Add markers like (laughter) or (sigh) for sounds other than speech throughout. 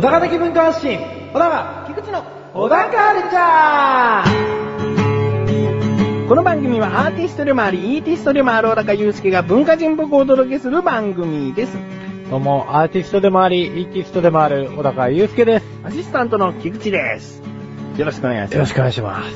小高的文化発信、小高、菊池の小高カルチャーこの番組はアーティストでもあり、イーティストでもある小高祐介が文化人っぽくお届けする番組です。どうも、アーティストでもあり、イーティストでもある、小高祐介です。アシスタントの菊池です。よろしくお願いします。よろしくお願いします。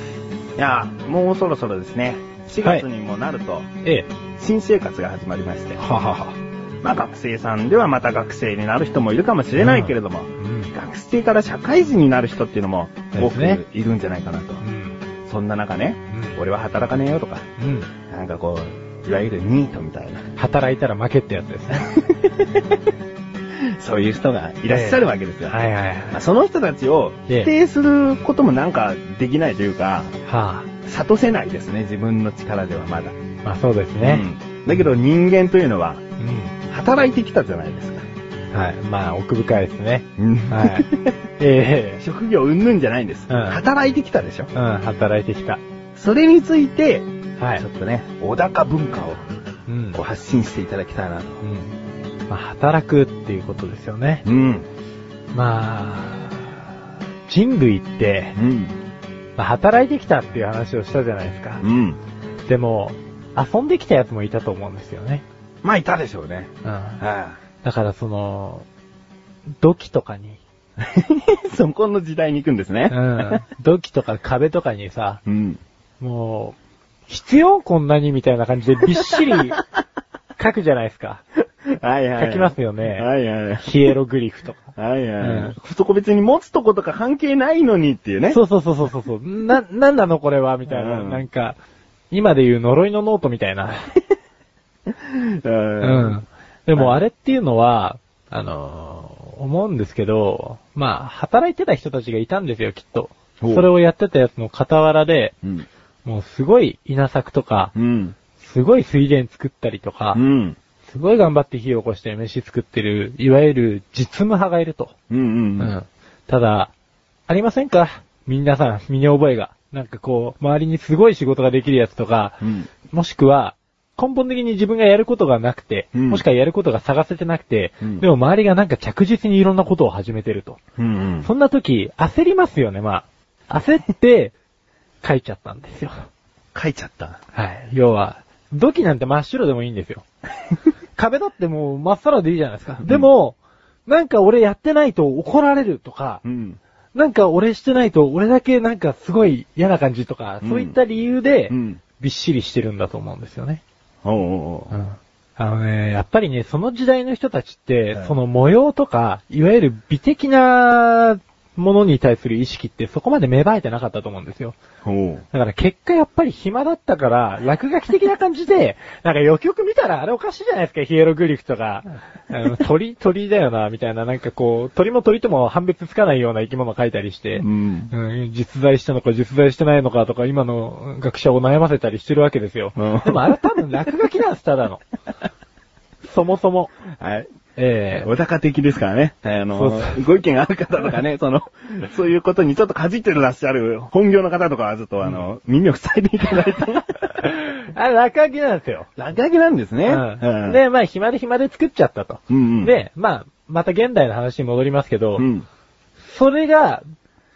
いや、もうそろそろですね、4月にもなると、ええ。新生活が始まりまして、ははは。まあ学生さんではまた学生になる人もいるかもしれないけれども、うん。学生から社会人になる人っていうのも多くいるんじゃないかなと。うん。そんな中ね、うん俺は働かねえよとか、うん。なんかこう、いわゆるニートみたいな、働いたら負けってやつですね。(laughs) そういう人がいらっしゃるわけですよ。はいはいはい。まあその人たちをええ否定することもなんかできないというか、は悟せないですね、自分の力ではまだ。あ。まあそうですね。うんだけど人間というのは、うん。働いてきたじゃないですか。はい。まあ奥深いですね。うんはい。(laughs) ええ職業うんぬんじゃないんです。うん働いてきたでしょ。うん、働いてきた。それについて、はいちょっとね、小高文化をうん。こう発信していただきたいなと。うん。まあ働くっていうことですよね。うん。まあ、人類ってう、ん。まあ、働いてきたっていう話をしたじゃないですか。うん。でも、遊んできたやつもいたと思うんですよね。まあ、いたでしょうね。うん。はだからその、土器とかに、い。(laughs) そこの時代に行くんですね。うん。土器とか壁とかにさ、うん。もう、必要こんなにみたいな感じでびっしり書くじゃないですか。(laughs) はいはい。書きますよねはいはい。ヒエログリフとか。はいはい。うんそこ別に持つとことか関係ないのにっていうね。そうそうそうそうそう。な、なんなのこれは？みたいな。うんなんか、今で言う呪いのノートみたいな。(laughs) う。うんん。でもあれっていうのは、あのー思うんですけど、まあ、働いてた人たちがいたんですよ、きっと。それをやってたやつの傍らで、うん。もうすごい稲作とか、うん。すごい水田作ったりとかう、ん。すごい頑張って火を起こして飯作ってる、いわゆる実務派がいると。うん。うん。うん。ただ、ありませんか？皆さん、身に覚えが。なんかこう、周りにすごい仕事ができるやつとか、うん。もしくは、根本的に自分がやることがなくて、うんもしくはやることが探せてなくて、うんでも周りがなんか着実にいろんなことを始めてると。うん。うん。そんな時、焦りますよね、まあ。焦って、書いちゃったんですよ。書いちゃった。はい。要は、土器なんて真っ白でもいいんですよ。(laughs) 壁だってもう真っさらでいいじゃないですか。でも、なんか俺やってないと怒られるとか、うん。なんか俺してないと俺だけなんかすごい嫌な感じとか、うんそういった理由でう、ん。びっしりしてるんだと思うんですよね。おうおうおううん。あのね、やっぱりね、その時代の人たちって、はいその模様とか、いわゆる美的なものに対する意識ってそこまで芽生えてなかったと思うんですよ。だから結果やっぱり暇だったから、落書き的な感じで、なんかよくよく見たらあれおかしいじゃないですか、ヒエログリフとか。鳥、(laughs) 鳥だよな、みたいな、なんかこう、鳥も鳥とも判別つかないような生き物書いたりして、うん。うん、実在したのか実在してないのかとか、今の学者を悩ませたりしてるわけですよ。うんでもあれ多分落書きなんです、ただの。(laughs) そもそも。はい。ええ小高的ですからね。あのそうそ、ご意見ある方とかね、(laughs) その、そういうことにちょっとかじってらっしゃる本業の方とかはちょっとあの、耳を塞いでいただいて。(laughs) あれ落書きなんですよ。落書きなんですね。うんで、まあ暇で暇で作っちゃったと。うんうん、で、まあ、また現代の話に戻りますけど、うん。それが、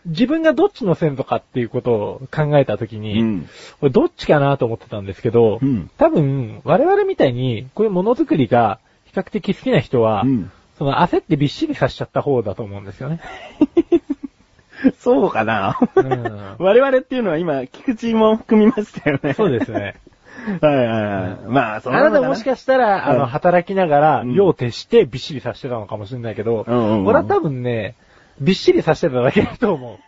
自分がどっちの先祖かっていうことを考えたときに、うん。これどっちかなと思ってたんですけど、うん多分、我々みたいに、こういうものづくりが比較的好きな人は、うんその焦ってびっしりさしちゃった方だと思うんですよね。(laughs) そうかな。うん我々っていうのは今、菊池も含みましたよね。そうですね。(laughs) はいはいはい。まあ、そあなたもしかしたら、あの、うん働きながら、うん用を徹してびっしりさせてたのかもしれないけど、うんうんうん俺は多分ね、びっしりさせてただけだと思う。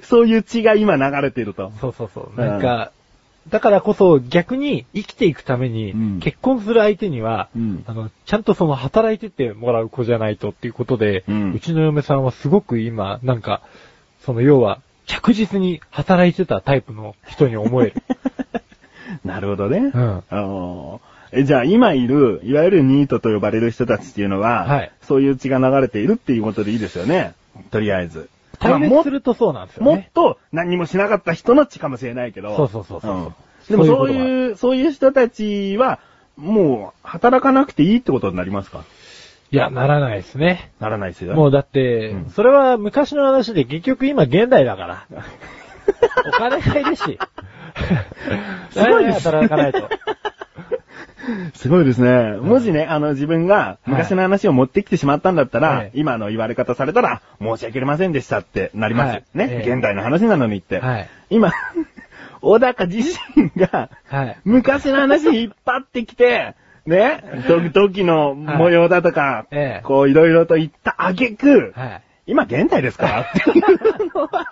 (laughs) そういう血が今流れてると。そうそうそう。なんか、だからこそ逆に生きていくために、うん結婚する相手には、うんあの、ちゃんとその働いててもらう子じゃないとっていうことで、うんちの嫁さんはすごく今、なんか、その要は、着実に働いてたタイプの人に思える。(laughs) なるほどね。うんあのえじゃあ今いる、いわゆるニートと呼ばれる人たちっていうのは、はいそういう血が流れているっていうことでいいですよね。とりあえず。対立するとそうなんですよもっね。と何もしなかった人の血かもしれないけど。そうそうそうそううんでもそういうそういう人たちは、もう、働かなくていいってことになりますか？いや、ならないですね。ならないですよ。もうだって、うんそれは昔の話で結局今現代だから。(laughs) お金がいるし。すごいです働かないと。(laughs) すごいですね。もしね、あの、自分が昔の話を持ってきてしまったんだったら、はい今の言われ方されたら、申し訳ありませんでしたってなります。はいね、ええ現代の話なのにって。はい。今、(laughs) 小高自身が、はい。昔の話引っ張ってきて、ね、時時の模様だとか、ええこういろいろと言った挙句、はい。今現代ですかっていうのは、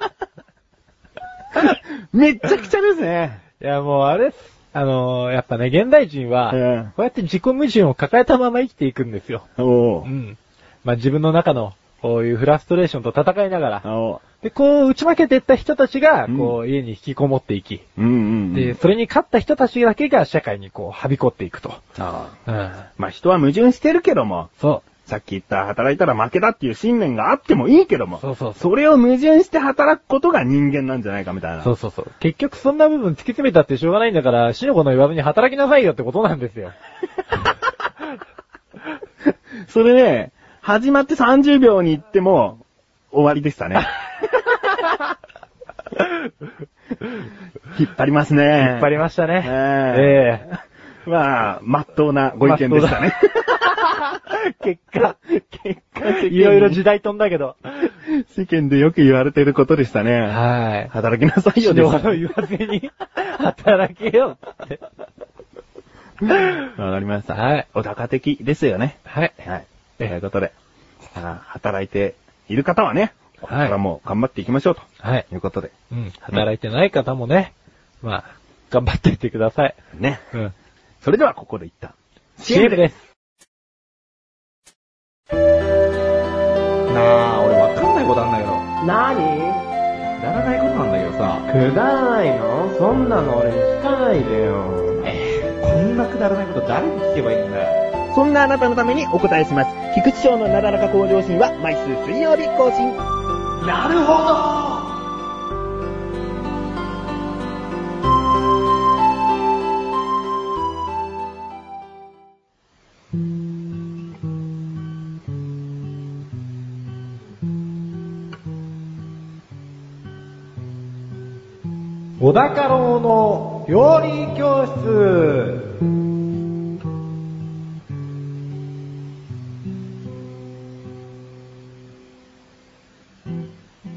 (laughs) めっちゃくちゃですね。いや、もうあれっす。あのーやっぱね、現代人は、えこうやって自己矛盾を抱えたまま生きていくんですよ。えおううん。まあ、自分の中の、こういうフラストレーションと戦いながら、おで、こう、打ち負けていった人たちが、うんこう、家に引きこもっていき、ううんうん。で、それに勝った人たちだけが社会にこう、はびこっていくと。ああうん。まあ人は矛盾してるけども、そさっき言った働いたら負けだっていう信念があってもいいけども、そうそうそそれを矛盾して働くことが人間なんじゃないかみたいな。う。そうそうそう。結局そんな部分突き詰めたってしょうがないんだから、死の子の言わずに働きなさいよってことなんですよ。それね、始まって30秒に行っても、終わりでしたね。引っ張りますね。引っ張りましたね。ええまあ、まっとうなご意見でしたね。え (laughs) 結果、結果的にいろいろ時代飛んだけど。世間でよく言われてることでしたね。はい。働きなさいよです。の言わずに、(laughs) 働けよって。わかりました。はい。お高的ですよね。はい。はい。ということで、あ働いている方はね、ここはいからもう頑張っていきましょうと。はい。いうことで。うん。働いてない方もね、まあ、頑張っていってください。ね。うん。それではここで一旦。CM です。なあ、俺わかんないことあんだけど。なにくだらないことなんだけどさ。くだらないの？そんなの俺に聞かないでよ。えー、こんなくだらないこと誰に聞けばいいんだよ。そんなあなたのためにお答えします。菊池賞のなだらか向上心は毎週水曜日更新。なるほど小高郎の料理教室。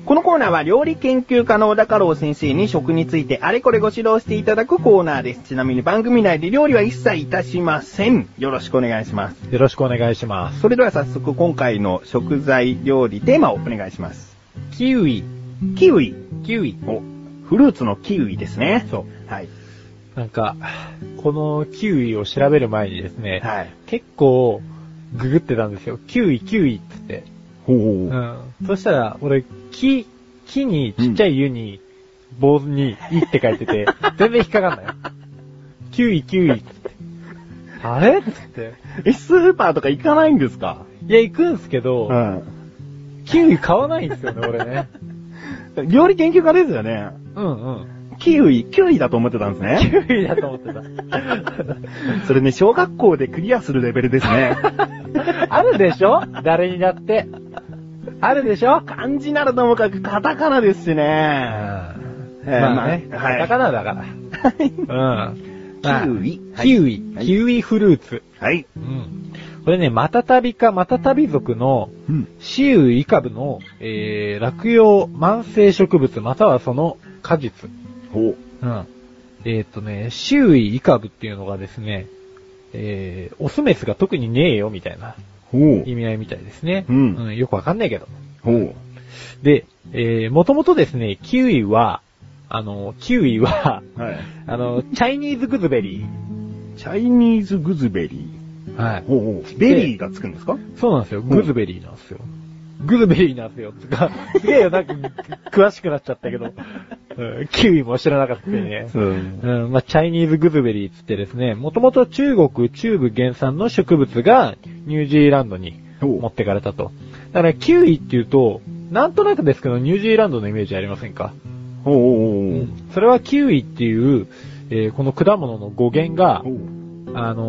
このコーナーは料理研究家の小高郎先生に食についてあれこれご指導していただくコーナーです。ちなみに番組内で料理は一切いたしません。よろしくお願いします。よろしくお願いします。それでは早速今回の食材料理テーマをお願いします。キウイ。キウイ。キウイ。お、フルーツのキウイですね。そう。はい。なんか、このキウイを調べる前にですね、はい。結構、ググってたんですよ。キウイ、キウイって言って。ほう。うん。そしたら、俺、木、木に、ちっちゃい湯に、棒に、いって書いてて、(laughs) 全然引っかかんない。キウイ、キウイって。あれ？って。え、スーパーとか行かないんですか？いや、行くんすけど、ん。キウイ買わないんですよね、俺ね。(laughs) 料理研究家ですよね。うんうん。キウイ、キウイだと思ってたんですキね。ウイだと思ってた。(laughs) それね、小学校でクリアするレベルですね。(laughs) あるでしょ？誰にだって。あるでしょ？漢字ならともかくカタカナですしね。えーまあね、まあはいカタカナだから。うん。まあキウイキウイは。いキウイフルーツ。はい。うん。これね、マタタビかマタタビ属のうん。シウイカブの、えー、落葉慢性植物またはその果実。ほう。うん。えーっ、とね、雌雄異株っていうのがですね、えー、オスメスが特にねえよみたいなほう。意味合いみたいですね。うんよくわかんないけど。ほう。で、えー、もともとですね、キウイは、あの、キウイは、はい。あの、チャイニーズグズベリチャイニーズグズベリー。はいー。。ほうほう。ベリーがつくんですか？そうなんですよ。んグズベリーなんですよ。グズベリーなんですよ。つか、(laughs) すげえよ、なんか、詳しくなっちゃったけど、うんキウイも知らなかったけどね。うん。うん、まあ、チャイニーズグズベリーつってですね、もともと中国中部原産の植物がニュージーランドに持ってかれたと。だからキウイっていうと、なんとなくですけど、ニュージーランドのイメージありませんか？おうおうおうそれはキウイっていう、えーこの果物の語源がお、うあの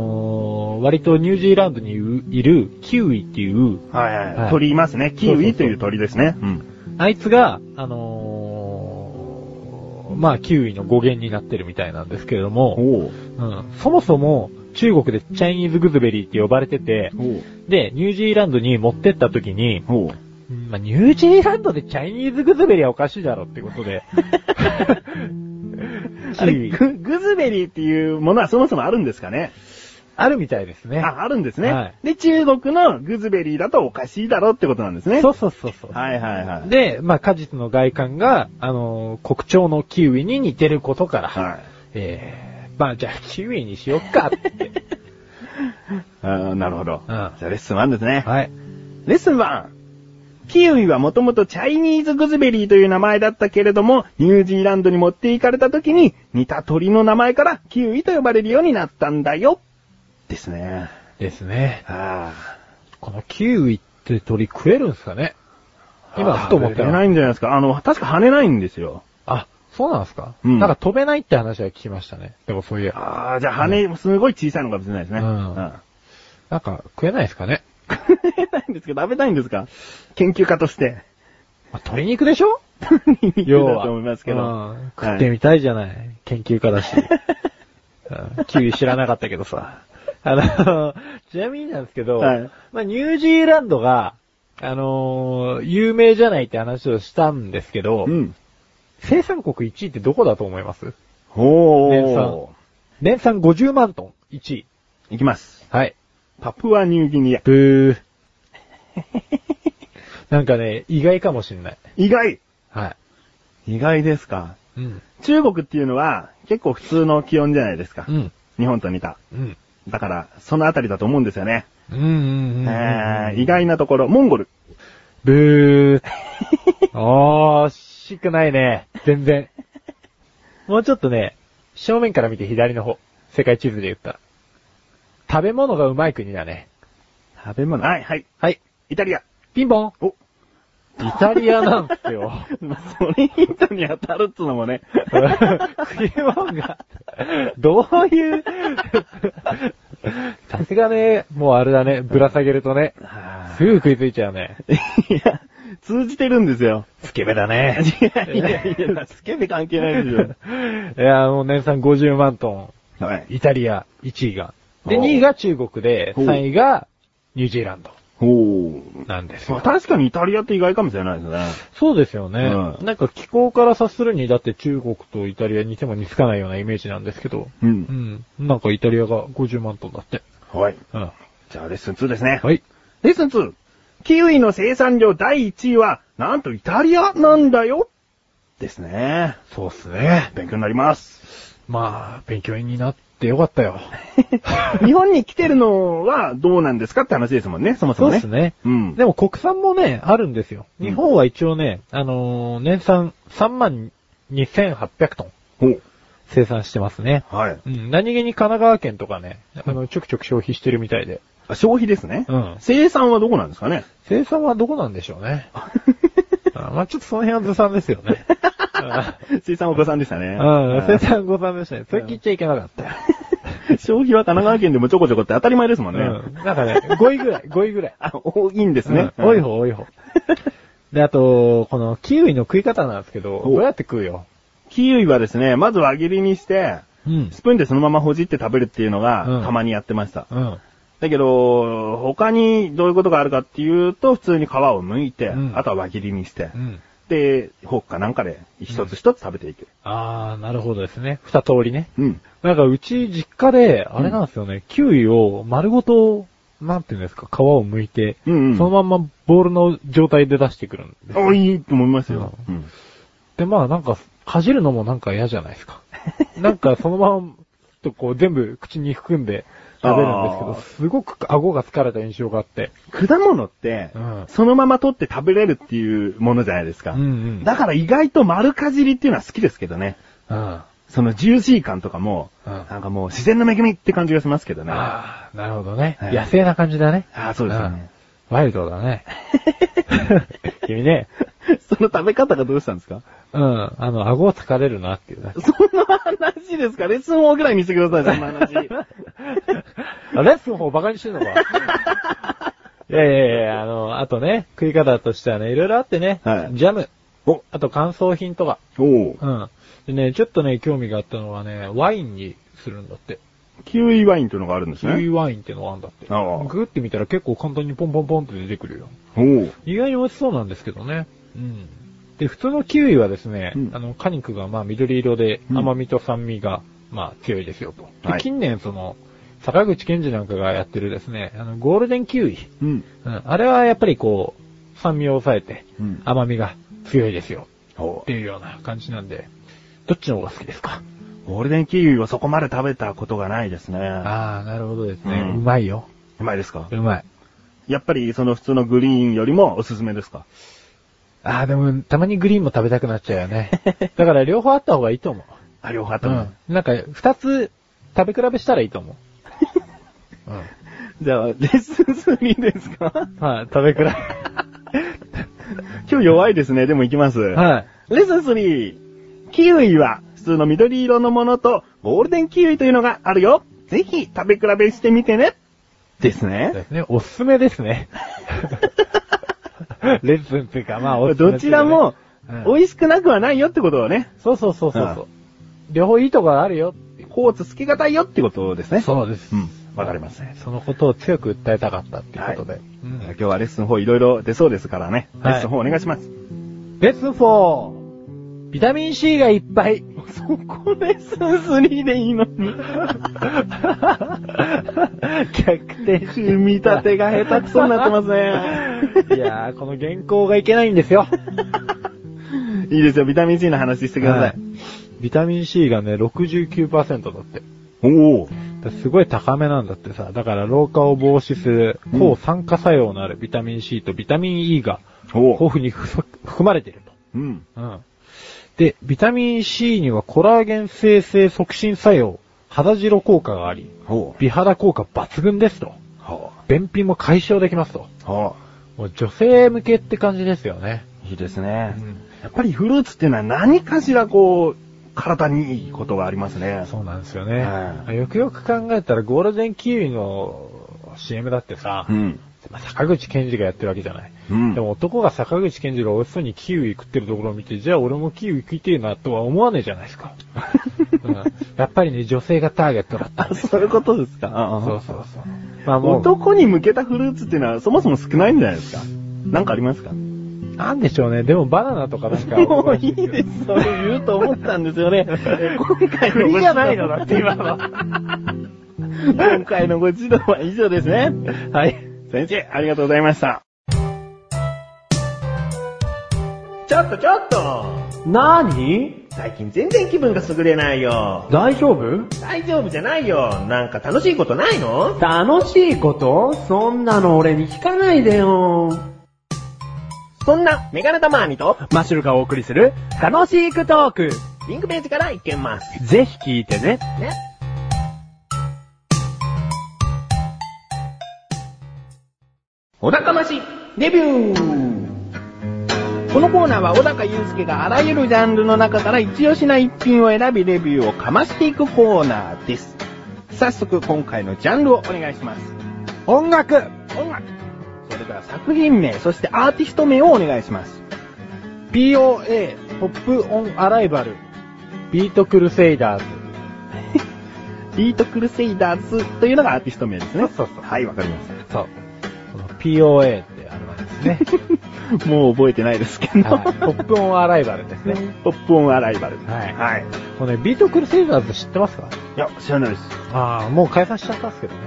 ー割とニュージーランドにいるキウイっていう、はいはい。はい鳥いますね。キウイという鳥ですね。うん。あいつが、あのーまあ、キウイの語源になってるみたいなんですけれども、おううん、そもそも中国でチャイニーズグーズベリーって呼ばれてて、で、ニュージーランドに持ってった時に、まあ、ニュージーランドでチャイニーズグーズベリーはおかしいだろってことで。(laughs) あグーズベリーっていうものはそもそもあるんですかね？あるみたいですね。あ、あるんですね。はいで、中国のグーズベリーだとおかしいだろってことなんですね。そうそうそうそう。はいはいはい。で、まあ、果実の外観が、あのー国鳥のキウイに似てることから、はい。えー、まあ、じゃあ、キウイにしよっかって。(laughs) あーなるほど。うんじゃあレッスン1ですね。はい。レッスン 1! キウイはもともとチャイニーズグーズベリーという名前だったけれども、ニュージーランドに持って行かれた時に似た鳥の名前からキウイと呼ばれるようになったんだよ。ですね。ですね。あこのキウイって鳥食えるんですかね？あ。今、ふと思ったら。ないんじゃないですか。あの、確か跳ねないんですよ。あ、そうなんですか、うんなんか飛べないって話は聞きましたね。でもそういえば。ああ、じゃあ羽、すごい小さいのかもしれないですね。うんうんなんか食えないですかね？食べたいんですけど、食べたいんですか？研究家として。まあ、鶏肉でしょ？要は。と思いますけど。うん食ってみたいじゃない。研究家だし。(laughs) うんキウイ知らなかったけどさ。あの、ちなみになんですけど、はいまあ、ニュージーランドが、あのー有名じゃないって話をしたんですけど、うん。生産国1位ってどこだと思います？ほ年産ー。年産50万トン、1位。いきます。はい。パプアニューギニア。ブー。(laughs) なんかね、意外かもしんない。意外はい。意外ですか？うん。中国っていうのは結構普通の気温じゃないですか。うん。日本と似た。うん。だから、そのあたりだと思うんですよね。うん。うん。うん。えー、意外なところ、モンゴル。ブ (laughs) ー。惜しくないね。全然。もうちょっとね、正面から見て左の方。世界地図で言ったら。食べ物がうまい国だね。食べ物。はい、はい。はい。イタリア。ピンポンお。イタリアなんですよ。まあ、それヒントに当たるっつうのもね。食い物が、どういう、(laughs) さすがね、もうあれだね、ぶら下げるとね、すぐ食いついちゃうね。いや、通じてるんですよ。スケベだね。いやいやいや、スケベ関係ないですよ。(laughs) いや、もう年産50万トはいン。。イタリア、1位が。で、おう2位が中国で、ほう3位がニュージーランドおー。なんですよまあ。確かにイタリアって意外かもしれないですね。そうですよね。うんなんか気候から察するに、だって中国とイタリア似ても似つかないようなイメージなんですけど。う。うんん。なんかイタリアが50万トンだって。はい。うん。じゃあレッスン2ですね。はい。レッスン 2! キウイの生産量第1位は、なんとイタリアなんだよですね。そうっすね。勉強になります。まあ、勉強になってよかったよ。(laughs) 日本に来てるのはどうなんですかって話ですもんね、そもそもね。そうですね。うん。でも国産もね、あるんですよ。うん日本は一応ね、あのー年産3万2800トン。生産してますね。はい。うん、何気に神奈川県とかね、あの、ちょくちょく消費してるみたいで。あ消費ですね。うん生産はどこなんですかね生産はどこなんでしょうね。(laughs) あまあちょっとその辺はずさんですよね。(laughs) (laughs) 生産は誤算でしたね。うん、生産ございましたね。それ聞いちゃいけなかったよ。消費は神奈川県でもちょこちょこって当たり前ですもんね。うん。なんかね、5位ぐらい、5位ぐらい。(laughs) あ、多いんですね。うん多い方、多い方。で、あと、このキウイの食い方なんですけど、おどうやって食うよ？キウイはですね、まず輪切りにして、うん。スプーンでそのままほじって食べるっていうのが、うんたまにやってました。うん。だけど、他にどういうことがあるかっていうと、普通に皮を剥いて、うんあとは輪切りにして、うん。で、フォークかなんかで一つ一つ食べていく。あー、なるほどですね。二通りね。うん。なんかうち実家で、あれなんですよね、キウイを丸ごと、なんていうんですか、皮を剥いて、うんうん。そのまんまボールの状態で出してくるんですよあ、いいと思いますよ。うん。で、まあなんか、かじるのもなんか嫌じゃないですか。(laughs) なんかそのまま、とこう全部口に含んで食べるんですけど、すごく顎が疲れた印象があって。果物って、うんそのまま取って食べれるっていうものじゃないですか。うんうん。だから意外と丸かじりっていうのは好きですけどね。うん。そのジューシー感とかも、うんなんかもう自然の恵みって感じがしますけどね。あああ、なるほどね。はい野生な感じだね。あー、そうですよね。ワイルドだね。(laughs) (laughs) 君ね、その食べ方がどうしたんですか？うん。あの、顎を疲れるなっていうね。そんな話ですか？レッスン4ぐらいにしてください、そんな話。あレッスンの方バカにしてんのかいやいやいや、あの、あとね、食い方としてはね、いろいろあってね、はいジャム、お、あと乾燥品とか、おううん。でね、ちょっとね、興味があったのはね、ワインにするんだって。キウイワインというのがあるんですキウイね。ワインってのがあるんだって。ああグって見たら結構簡単にポンポンポンって出てくるよ。おう。意外に美味しそうなんですけどね。うん。で、普通のキウイはですね、うんあの、果肉がまあ緑色でうん甘みと酸味がまあ強いですよと。ではい近年その、坂口健二なんかがやってるですね、あの、ゴールデンキウイ。うん。うん。あれはやっぱりこう、酸味を抑えてうん。甘みが強いですよ。おっていうような感じなんで、どっちの方が好きですか？ゴールデンキウイはそこまで食べたことがないですね。ああ、なるほどですね。うんうまいよ。うまいですか？うまい。やっぱりその普通のグリーンよりもおすすめですか？ああ、でも、たまにグリーンも食べたくなっちゃうよね。(laughs) だから両方あった方がいいと思う。あ、両方あったのうん。なんか、二つ食べ比べしたらいいと思う。(laughs) うん。じゃあ、レッスン3ですか？はい、食べ比べ。今日弱いですね。でも行きます。はい。レッスン3。キウイは普通の緑色のものとゴールデンキウイというのがあるよ。ぜひ食べ比べしてみてね。ですでね。すね。おすすめですね。(laughs) レッスンっていうか、まあ、おすすめどちらもうん美味しくなくはないよってことをね。そうそうそうそうそう。両方いいところあるよ。コーツつけがたいよってことですね。そうです。うん。わかりますね。そのことを強く訴えたかったっていうことで。うん今日はレッスン4いろいろ出そうですからね。レはいッスン4お願いします。レッスン 4! ビタミン C がいっぱい。そこレッスン3でいいのに。逆転組み立てが下手くそになってますね。いやー、この原稿がいけないんですよ。いいですよ、ビタミン C の話してください。ビタミン C がね、69%だって。おお。だすごい高めなんだってさ。だから老化を防止する抗酸化作用のあるビタミン C とビタミン E がお豊富に含まれているうん。と。うん。で、ビタミン C にはコラーゲン生成促進作用、肌白効果があり。美肌効果抜群ですと。ほ便秘も解消できますと。もう女性向けって感じですよね。う。いいですね。うんやっぱりフルーツっていうのは何かしらこう、体にいいことがありますね。そうなんですよね。はよくよく考えたらゴールデンキウイの CM だってさ、うん。まあ坂口健二がやってるわけじゃない。うん。でも男が坂口健二が美味しそうにキウイ食ってるところを見て、じゃあ俺もキウイ食いてえなとは思わねえじゃないですか。(laughs) うん、やっぱりね、女性がターゲットだったんあ、ですそういうことですか？そうそうそう。まあもう、男に向けたフルーツっていうのはそもそも少ないんじゃないですか？なんかありますか？なんでしょうね。でもバナナとかなんか。もういいです。それ言うと思ったんですよね。え今回の栗じゃないのだって今の。今回のご指導は以上ですね。はい。先生、ありがとうございました。ちょっとちょっとなーに最近全然気分が優れないよ。大丈夫？大丈夫じゃないよ。なんか楽しいことないの？楽しいこと？そんなの俺に聞かないでよ。そんな、メガネタマーニと、マッシュルがお送りする楽しいクトーク。リンクページからいけます。ぜひ聞いてね。ね。小高まし、デビューこのコーナーは小高祐介があらゆるジャンルの中から一押しな一品を選びレビューをかましていくコーナーです。早速今回のジャンルをお願いします。音楽音楽。それでは作品名、そしてアーティスト名をお願いします。POA、ポップオンアライバル、ビートクルセイダーズ。(laughs) ビートクルセイダーズというのがアーティスト名ですね。そうそうそうはい、わかりましそう。POA ってあれなんですね。た。(laughs) もう覚えてないですけど。はい。ポップオンアライバルですね。ポップオンアライバル。はいはい。このね、ビートクルセイダーズ知ってますか？いや、知らないです。ああ、もう解散しちゃったんですけどね。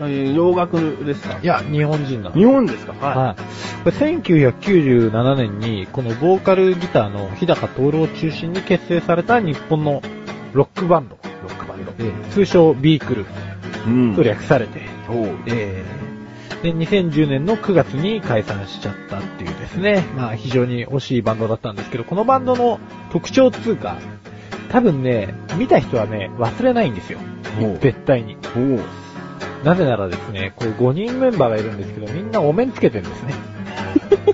えー洋楽ですか？いや、日本人な日本ですか？はい。これ1997年に、このボーカルギターの日高徹を中心に結成された日本のロックバンド。ロックバンド。えー通称ビークルうんと略されて、えーで、2010年の9月に解散しちゃったっていうですね、まあ非常に惜しいバンドだったんですけど、このバンドの特徴つうか、多分ね、見た人はね、忘れないんですよ。絶対に。なぜならですね、これ5人メンバーがいるんですけど、みんなお面つけてるんですね。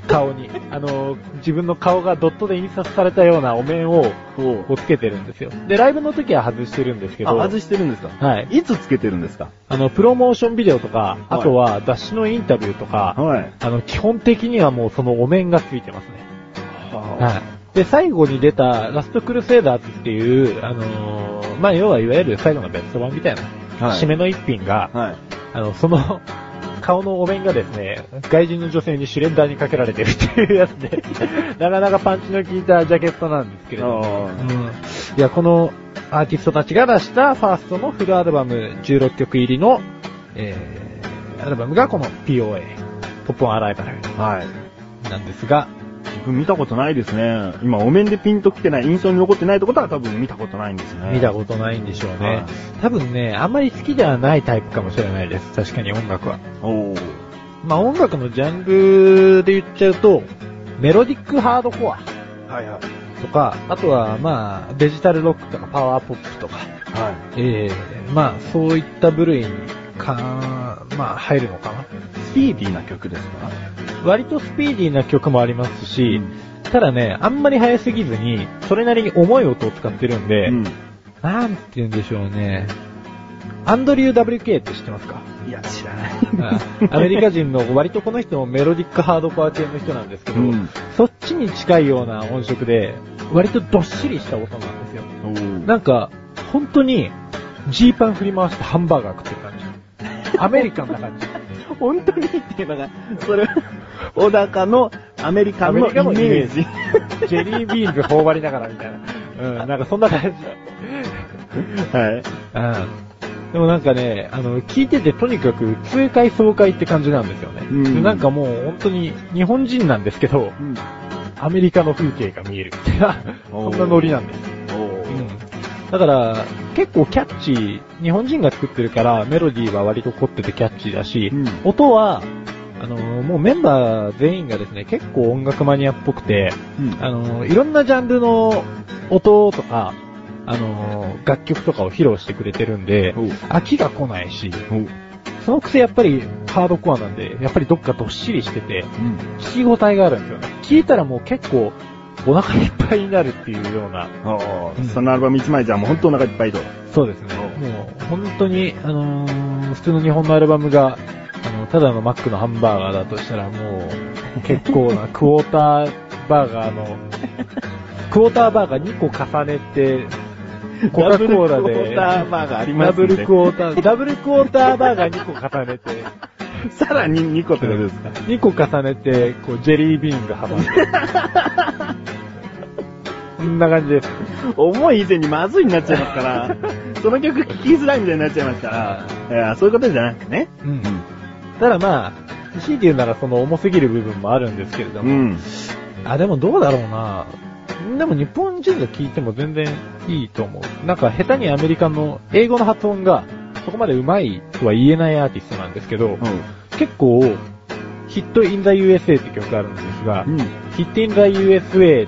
顔に。あの、自分の顔がドットで印刷されたようなお面を、こうつけてるんですよ。で、ライブの時は外してるんですけあ、ど、外してるんですか？はい。いつつけてるんんですか？あの、プロモーションビデオとか、あとは雑誌のインタビューとか、はい。あの、基本的にはもうそのお面がついてますね。ははい。で、最後に出たラストクルセイダーズっていう、あのーまあ、要はいわゆる最後のベスト版みたいな、はい締めの一品が、はい。あの、その、顔のお面がですね、外人の女性にシュレッダーにかけられてるっていうやつで、(laughs) なかなかパンチの効いたジャケットなんですけれども、あうん。いや、このアーティストたちが出したファーストのフルアルバム16曲入りの、えー、アルバムがこの POA、ポップオンアライバルあ。はい。なんですが、自分見たことないですね。今、お面でピンと来てない、印象に残ってないってことは多分見たことないんですね。見たことないんでしょうね。はい多分ね、あんまり好きではないタイプかもしれないです。確かに音楽は。おー。まあ音楽のジャンルで言っちゃうと、メロディックハードコアはいはい。とか、あとはまあデジタルロックとかパワーポップとか、はい。ええまあそういった部類にか、まあ入るのかな。スピーディーな曲ですか？割とスピーディーな曲もありますし、うんただね、あんまり速すぎずに、それなりに重い音を使ってるんで、うん。なんて言うんでしょうね。アンドリュー WK って知ってますか？いや、知らない。アメリカ人の割とこの人もメロディックハードコア系の人なんですけど、うんそっちに近いような音色で、割とどっしりした音なんですよ。なんか、本当に、ジーパン振り回してハンバーガー食ってる感じ。アメリカンな感じ。本当にっていうのが、それ、小高のアメリカンのイメージ。ジェリービーンズ頬張りながらみたいな。うん、なんかそんな感じ。はい。うん。でもなんかね、あの、聞いててとにかく痛快爽快って感じなんですよね。うんでなんかもう本当に日本人なんですけど、うん。アメリカの風景が見えるみたいな、そんなノリなんです。おうんー。だから、結構キャッチー、日本人が作ってるからメロディーは割と凝っててキャッチーだし、うん音は、あのーもうメンバー全員がですね、結構音楽マニアっぽくて、うんあのーいろんなジャンルの音とか、あのー楽曲とかを披露してくれてるんで、飽きが来ないし、そのくせやっぱりハードコアなんで、やっぱりどっかどっしりしてて、うん。聞き応えがあるんですよね。聞いたらもう結構お腹いっぱいになるっていうような、そのアルバム1枚じゃもう本当お腹いっぱいと。そうですね。もう本当に、あのー普通の日本のアルバムが、あの、ただのマックのハンバーガーだとしたらもう、結構なクォーターバーガーの、(laughs) クォーターバーガー2個重ねて、コカ・コーラダブルクォーターで、バーガーありますダブルクォーター、ダブルクォーターバーガー2個重ねて、(laughs) さらに2個ってことですか？2個重ねて、こう、ジェリービーンが挟んで。こんな感じです。重い以前にまずいになっちゃいますから、(laughs) その曲聴きづらいみたいになっちゃいますから、いやそういうことじゃなくてね。うん。ただまあ、強いて言うならその重すぎる部分もあるんですけれども、うん。あ、でもどうだろうなでも日本人が聞いても全然いいと思う。なんか下手にアメリカの英語の発音がそこまで上手いとは言えないアーティストなんですけど、結構、ヒットインザ USA って曲があるんですが、うん。ヒットインザ USA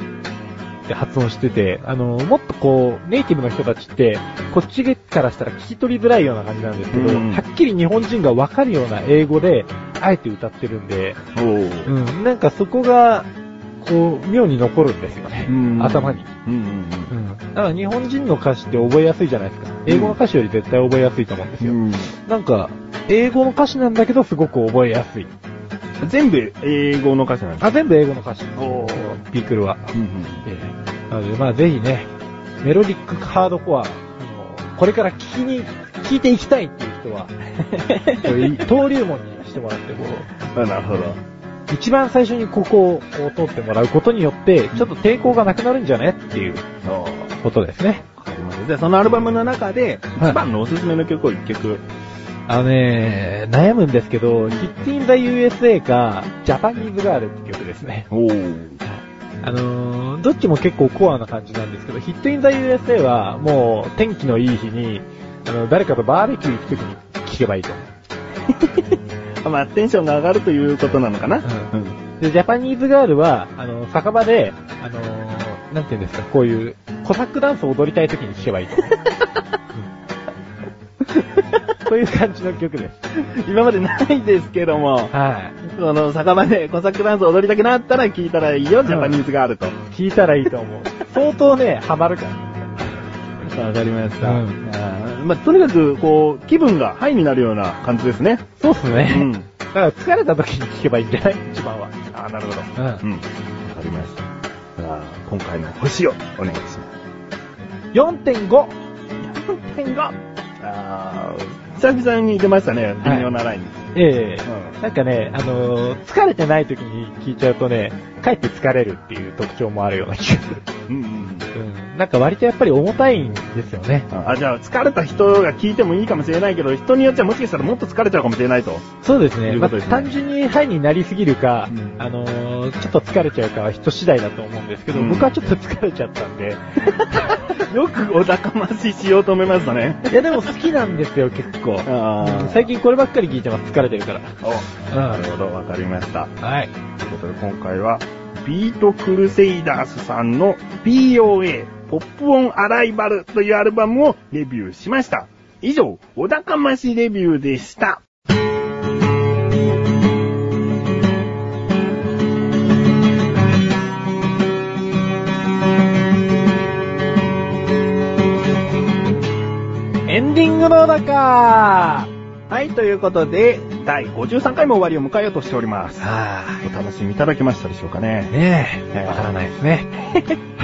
って発音してて、あの、もっとこう、ネイティブの人たちって、こっちからしたら聞き取りづらいような感じなんですけど、うん。はっきり日本人がわかるような英語で、あえて歌ってるんで、うん、なんかそこが、こう、妙に残るんですよね。うん頭に。うんうんうん。だから日本人の歌詞って覚えやすいじゃないですか。英語の歌詞より絶対覚えやすいと思うんですよ。うん。なんか、英語の歌詞なんだけどすごく覚えやすい。全部英語の歌詞なんですあ、全部英語の歌詞。おービークルは。うんええなので、まあぜひね、メロディックハードコア、あのこれから聞きに、聞いていきたいっていう人は、(laughs) 登竜門にしてもらって、こう、あなるほど。一番最初にここを通ってもらうことによって、ちょっと抵抗がなくなるんじゃねっていうことですね。わかりました。じゃあそのアルバムの中で、はい一番のおすすめの曲を一曲。あのね、悩むんですけど、ヒッティンザ USA か、ジャパニーズガールって曲ですね。おー。あのー、どっちも結構コアな感じなんですけど、ヒットインザ USA はもう天気のいい日に、あの、誰かとバーベキュー行くときに聴けばいいと思う。(laughs) まあ、テンションが上がるということなのかな。うんで、ジャパニーズガールは、あの、酒場で、あのー、なんていうんですか、こういう、コサックダンスを踊りたいときに聴けばいいとそういう感じの曲です。今までないですけども、はその酒場でコサックダンス踊りたくなったら聞いたらいいよ、ジャパニーズがあると。い。聞いたらいいと思う。相当ね、ハマるから。わかりました。うんあーまあ、とにかく、こう、気分がハイになるような感じですね。そうっすね。うんだから疲れた時に聞けばいいんじゃない？一番は。あなるほど。うんうん。わかりました。じゃあ、今回の星をお願いします。4.5! 4.5! あー久々に出ましたね、微妙なライン。ええうんなんかね、あのー疲れてない時に聞いちゃうとね、かえって疲れるっていう特徴もあるような気がする。うんうんうん。なんか割とやっぱり重たいんですよね。あ、じゃあ、疲れた人が聞いてもいいかもしれないけど、人によっちゃもしかしたらもっと疲れちゃうかもしれないと。そうですね。すね単純にハイになりすぎるか、うんあのーちょっと疲れちゃうかは人次第だと思うんですけど、うん僕はちょっと疲れちゃったんで、(laughs) よくお高まししようと思いましたね。いやでも好きなんですよ、結構。あうん最近こればっかり聞いてます、疲れてるから。お、なるほど、わかりました。はい。ということで今回は、ビートクルセイダースさんの POA、ポップオンアライバルというアルバムをレビューしました。以上、お高ましレビューでした。エンディングの中はい、ということで、第53回も終わりを迎えようとしております。あお楽しみいただけましたでしょうかね。ねえ、ええわからないですね。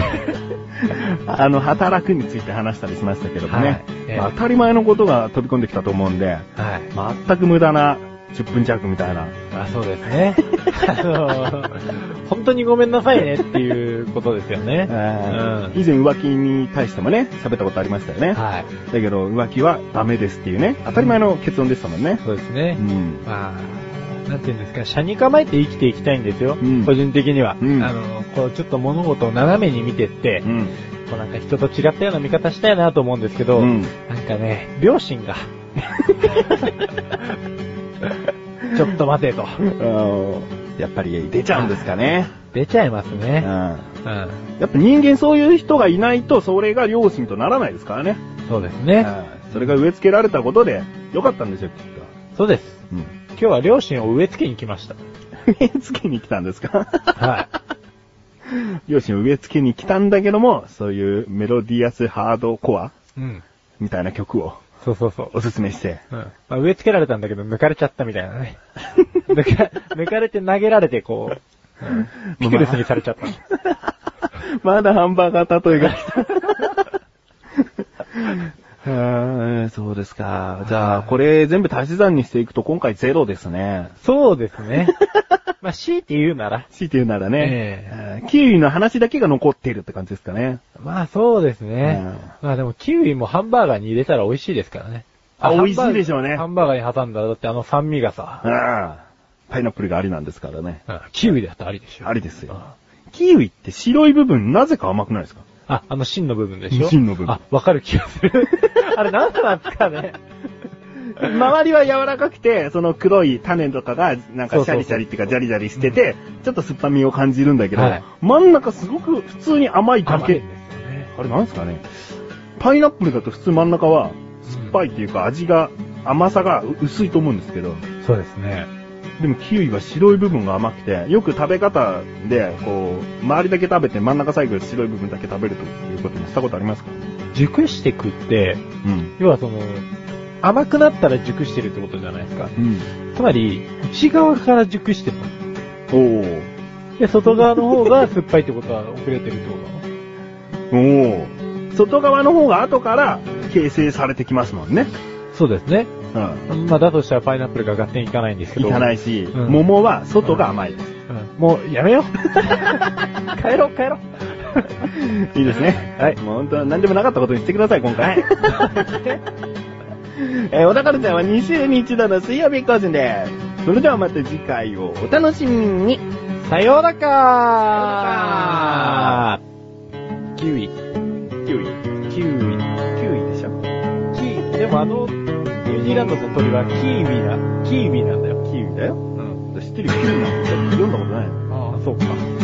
(laughs) あの、働くについて話したりしましたけどもね。はいええまあ当たり前のことが飛び込んできたと思うんで、はい。全く無駄な10分弱みたいな。まあそうですね。あの本当にごめんなさいねっていうことですよね。うん以前浮気に対してもね、喋ったことありましたよね。はい。だけど浮気はダメですっていうね、当たり前の結論でしたもんね。そうですね。うん。まあ、なんていうんですか、車に構えて生きていきたいんですよ。うん個人的には。うんあの、こうちょっと物事を斜めに見てって、うん。こうなんか人と違ったような見方したいなと思うんですけど、うんなんかね、両親が、(laughs) ちょっと待てと。やっぱり出ちゃうんですかね。出ちゃいますうん。ね。やうん。っぱ人間そういう人がいないと、それが両親とならないですからね。そうですね。うんそれが植え付けられたことで、よかったんですよ、きっそうです。と。うん。今日は両親を植え付けに来ました。植え付けに来たんですか？は両親 (laughs) を植え付けに来たんだけども、そういうメロディアスハードコアい。うん。みたいな曲をそうそうそう。おすすめして。うん。まあ、植え付けられたんだけど、抜かれちゃったみたいなね。(laughs) 抜か、抜かれて投げられて、こう、うんピクルスにされちゃった。まだハンバーガー例えが来た。うーんそうですか。じゃあ、これ全部足し算にしていくと今回ゼロですね。そうですね。(laughs) まあ、強いて言うなら。強いて言うならね。えうんキウイの話だけが残っているって感じですかね。まあ、そうですね。まあでも、キウイもハンバーガーに入れたら美味しいですからね。あ美味しいでしょうねハンバーガーに挟んだら、だってあの酸味がさ、うんパイナップルがありなんですからね。うんキウイだとありでしょ。ありですよあ。キウイって白い部分なぜか甘くないですか？あ、あの芯の部分でしょ？芯の部分あ、わかる気がする。(laughs) あれなんなんですかね？周りは柔らかくて、その黒い種とかが、なんかシャリシャリっていうかジャリジャリしてて、ちょっと酸っぱみを感じるんだけど、はい真ん中すごく普通に甘いだけ。甘いんですよね。あれなんですかねパイナップルだと普通真ん中は酸っぱいっていうか味が、甘さが薄いと思うんですけど、そうですね？でもキウイは白い部分が甘くて、よく食べ方で、こう、周りだけ食べて真ん中最後白い部分だけ食べるということもしたことありますか？熟してくって、うん。要はその、甘くなったら熟してるってことじゃないですか。うん。つまり、内側から熟してるの。おー。で、外側の方が酸っぱいってことは遅れてるってことなの？おー。外側の方が後から形成されてきますもんね。そうですね。うん。まあ、だとしたらパイナップルが合点いかないんですけど。いかないし、うん桃は外が甘いです。うんもう、やめよう。(laughs) 帰ろう、帰ろう。(laughs) いいですね。はいもう本当は何でもなかったことにしてください、今回。(laughs) えー、小田カルチャーは2週に1度の水曜日更新です。それではまた次回をお楽しみに。さようならキウイ。キウイ。キウイ。キウイでしょキでもあの、ニューランドの鳥はキーウィな、キーウィなんだよ。キウイだよ。うん。知ってるよキウイなんて読んだことないのああ、そうか。